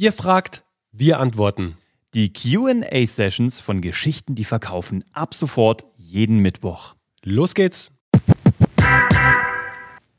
Ihr fragt, wir antworten. Die QA-Sessions von Geschichten, die verkaufen, ab sofort jeden Mittwoch. Los geht's.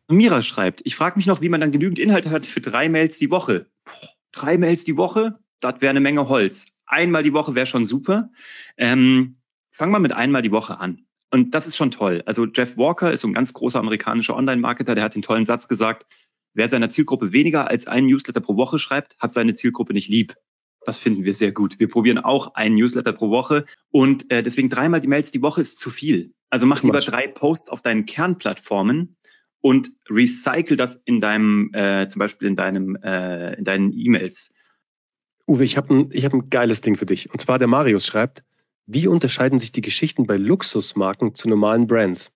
Mira schreibt, ich frage mich noch, wie man dann genügend Inhalte hat für drei Mails die Woche. Boah, drei Mails die Woche? Das wäre eine Menge Holz. Einmal die Woche wäre schon super. Ähm, fangen wir mit einmal die Woche an. Und das ist schon toll. Also Jeff Walker ist so ein ganz großer amerikanischer Online-Marketer, der hat den tollen Satz gesagt, wer seiner Zielgruppe weniger als einen Newsletter pro Woche schreibt, hat seine Zielgruppe nicht lieb. Das finden wir sehr gut. Wir probieren auch einen Newsletter pro Woche und äh, deswegen dreimal die Mails die Woche ist zu viel. Also mach lieber drei Posts auf deinen Kernplattformen und recycle das in deinem, äh, zum Beispiel in deinem, äh, in deinen E-Mails. Uwe, ich habe ein, ich hab ein geiles Ding für dich. Und zwar der Marius schreibt, wie unterscheiden sich die Geschichten bei Luxusmarken zu normalen Brands?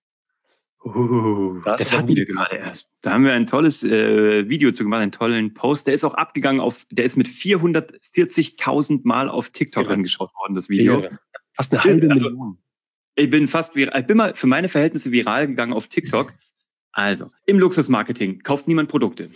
Uh, das, das hatten wir gerade erst. Da haben wir ein tolles äh, Video zu gemacht, einen tollen Post. Der ist auch abgegangen auf, der ist mit 440.000 Mal auf TikTok ja. angeschaut worden, das Video. Ja. Fast eine halbe also, Million. Ich bin fast viral, ich bin mal für meine Verhältnisse viral gegangen auf TikTok. Also, im Luxusmarketing kauft niemand Produkte.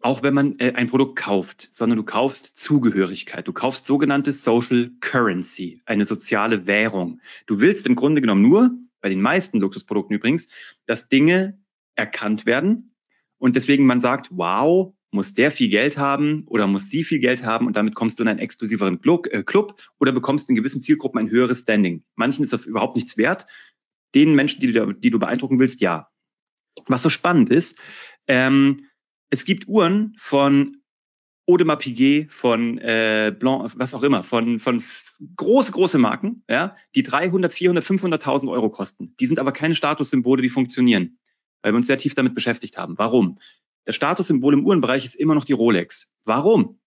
Auch wenn man äh, ein Produkt kauft, sondern du kaufst Zugehörigkeit. Du kaufst sogenannte Social Currency, eine soziale Währung. Du willst im Grunde genommen nur, bei den meisten Luxusprodukten übrigens, dass Dinge erkannt werden und deswegen man sagt, wow, muss der viel Geld haben oder muss sie viel Geld haben und damit kommst du in einen exklusiveren äh, Club oder bekommst in gewissen Zielgruppen ein höheres Standing. Manchen ist das überhaupt nichts wert. Den Menschen, die du, die du beeindrucken willst, ja. Was so spannend ist, ähm, es gibt Uhren von Audemars Piguet, von äh, Blanc, was auch immer, von, von große, große Marken, ja, die 300, 400, 500.000 Euro kosten. Die sind aber keine Statussymbole, die funktionieren, weil wir uns sehr tief damit beschäftigt haben. Warum? Der Statussymbol im Uhrenbereich ist immer noch die Rolex. Warum?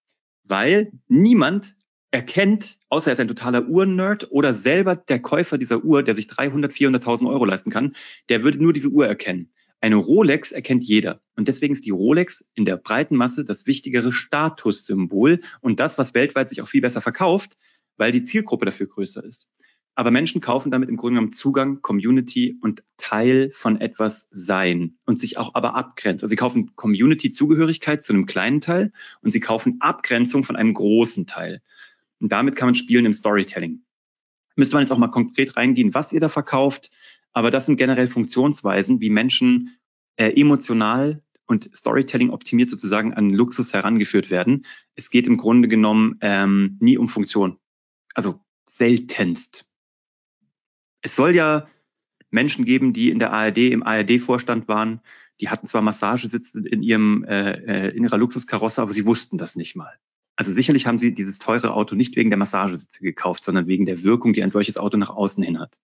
Weil niemand erkennt, außer er ist ein totaler Uhrennerd oder selber der Käufer dieser Uhr, der sich 300, 400.000 Euro leisten kann, der würde nur diese Uhr erkennen. Eine Rolex erkennt jeder. Und deswegen ist die Rolex in der breiten Masse das wichtigere Statussymbol und das, was weltweit sich auch viel besser verkauft, weil die Zielgruppe dafür größer ist. Aber Menschen kaufen damit im Grunde genommen Zugang, Community und Teil von etwas sein und sich auch aber abgrenzen. Also sie kaufen Community-Zugehörigkeit zu einem kleinen Teil und sie kaufen Abgrenzung von einem großen Teil. Und damit kann man spielen im Storytelling. Müsste man jetzt auch mal konkret reingehen, was ihr da verkauft, aber das sind generell Funktionsweisen, wie Menschen äh, emotional und Storytelling optimiert sozusagen an Luxus herangeführt werden. Es geht im Grunde genommen ähm, nie um Funktion. Also seltenst. Es soll ja Menschen geben, die in der ARD, im ARD-Vorstand waren, die hatten zwar Massagesitze in ihrem äh, äh, in ihrer Luxuskarosse, aber sie wussten das nicht mal. Also sicherlich haben sie dieses teure Auto nicht wegen der Massagesitze gekauft, sondern wegen der Wirkung, die ein solches Auto nach außen hin hat.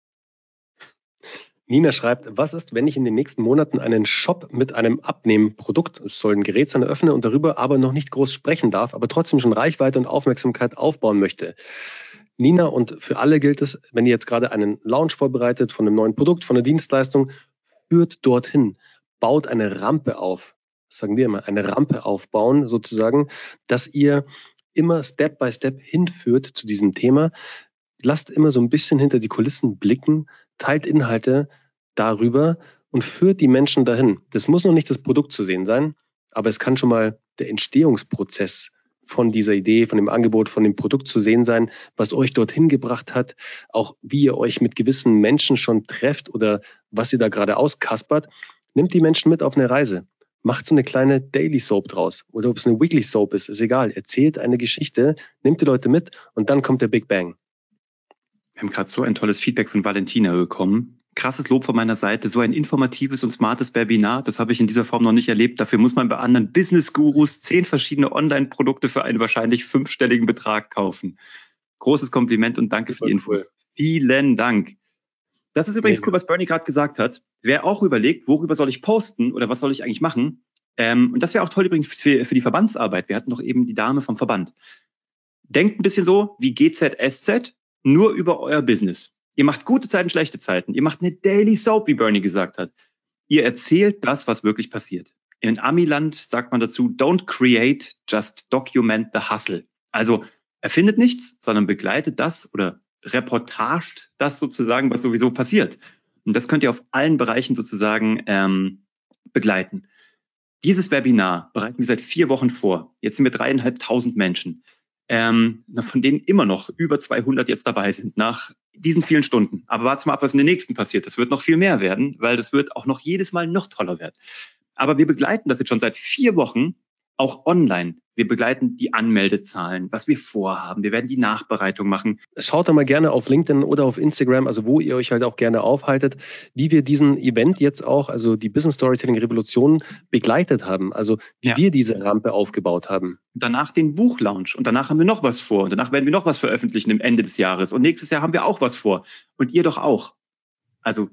Nina schreibt, was ist, wenn ich in den nächsten Monaten einen Shop mit einem Abnehmprodukt, es soll ein Gerät sein, eröffne und darüber aber noch nicht groß sprechen darf, aber trotzdem schon Reichweite und Aufmerksamkeit aufbauen möchte? Nina, und für alle gilt es, wenn ihr jetzt gerade einen Launch vorbereitet von einem neuen Produkt, von einer Dienstleistung, führt dorthin, baut eine Rampe auf. Sagen wir immer, eine Rampe aufbauen, sozusagen, dass ihr immer Step by Step hinführt zu diesem Thema. Lasst immer so ein bisschen hinter die Kulissen blicken, teilt Inhalte darüber und führt die Menschen dahin. Das muss noch nicht das Produkt zu sehen sein, aber es kann schon mal der Entstehungsprozess von dieser Idee, von dem Angebot, von dem Produkt zu sehen sein, was euch dorthin gebracht hat, auch wie ihr euch mit gewissen Menschen schon trefft oder was ihr da gerade auskaspert. Nimmt die Menschen mit auf eine Reise. Macht so eine kleine Daily Soap draus oder ob es eine Weekly Soap ist, ist egal. Erzählt eine Geschichte, nimmt die Leute mit und dann kommt der Big Bang. Wir haben gerade so ein tolles Feedback von Valentina bekommen. Krasses Lob von meiner Seite. So ein informatives und smartes Webinar, das habe ich in dieser Form noch nicht erlebt. Dafür muss man bei anderen Business-Gurus zehn verschiedene Online-Produkte für einen wahrscheinlich fünfstelligen Betrag kaufen. Großes Kompliment und danke für die Infos. Vielen Dank. Das ist übrigens cool, was Bernie gerade gesagt hat. Wer auch überlegt, worüber soll ich posten oder was soll ich eigentlich machen? Ähm, und das wäre auch toll übrigens für, für die Verbandsarbeit. Wir hatten doch eben die Dame vom Verband. Denkt ein bisschen so wie GZSZ, nur über euer Business. Ihr macht gute Zeiten, schlechte Zeiten. Ihr macht eine Daily Soap, wie Bernie gesagt hat. Ihr erzählt das, was wirklich passiert. In Amiland sagt man dazu, don't create, just document the hustle. Also erfindet nichts, sondern begleitet das oder reportaged das sozusagen, was sowieso passiert. Und das könnt ihr auf allen Bereichen sozusagen ähm, begleiten. Dieses Webinar bereiten wir seit vier Wochen vor. Jetzt sind wir dreieinhalbtausend Menschen, ähm, von denen immer noch über 200 jetzt dabei sind nach diesen vielen Stunden. Aber warte mal ab, was in den nächsten passiert. Das wird noch viel mehr werden, weil das wird auch noch jedes Mal noch toller werden. Aber wir begleiten das jetzt schon seit vier Wochen auch online. Wir begleiten die Anmeldezahlen, was wir vorhaben. Wir werden die Nachbereitung machen. Schaut da mal gerne auf LinkedIn oder auf Instagram, also wo ihr euch halt auch gerne aufhaltet, wie wir diesen Event jetzt auch, also die Business Storytelling Revolution begleitet haben. Also wie ja. wir diese Rampe aufgebaut haben. Danach den Buchlaunch und danach haben wir noch was vor und danach werden wir noch was veröffentlichen im Ende des Jahres und nächstes Jahr haben wir auch was vor und ihr doch auch. Also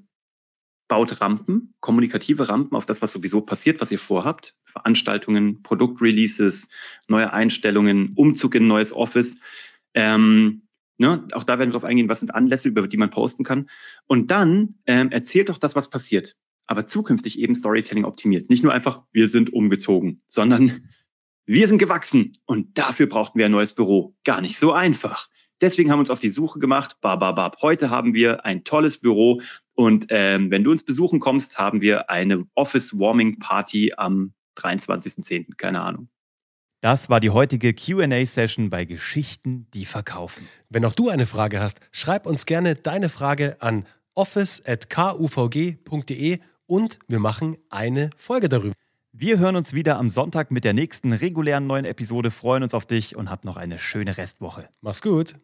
baut Rampen, kommunikative Rampen auf das, was sowieso passiert, was ihr vorhabt. Veranstaltungen, Produktreleases, neue Einstellungen, Umzug in ein neues Office. Ähm, ne, auch da werden wir darauf eingehen, was sind Anlässe, über die man posten kann. Und dann ähm, erzählt doch das, was passiert. Aber zukünftig eben Storytelling optimiert. Nicht nur einfach, wir sind umgezogen, sondern wir sind gewachsen und dafür brauchten wir ein neues Büro. Gar nicht so einfach. Deswegen haben wir uns auf die Suche gemacht. Bababab. Heute haben wir ein tolles Büro und ähm, wenn du uns besuchen kommst, haben wir eine Office Warming Party am 23.10. Keine Ahnung. Das war die heutige QA-Session bei Geschichten, die verkaufen. Wenn auch du eine Frage hast, schreib uns gerne deine Frage an office.kuvg.de und wir machen eine Folge darüber. Wir hören uns wieder am Sonntag mit der nächsten regulären neuen Episode, freuen uns auf dich und habt noch eine schöne Restwoche. Mach's gut.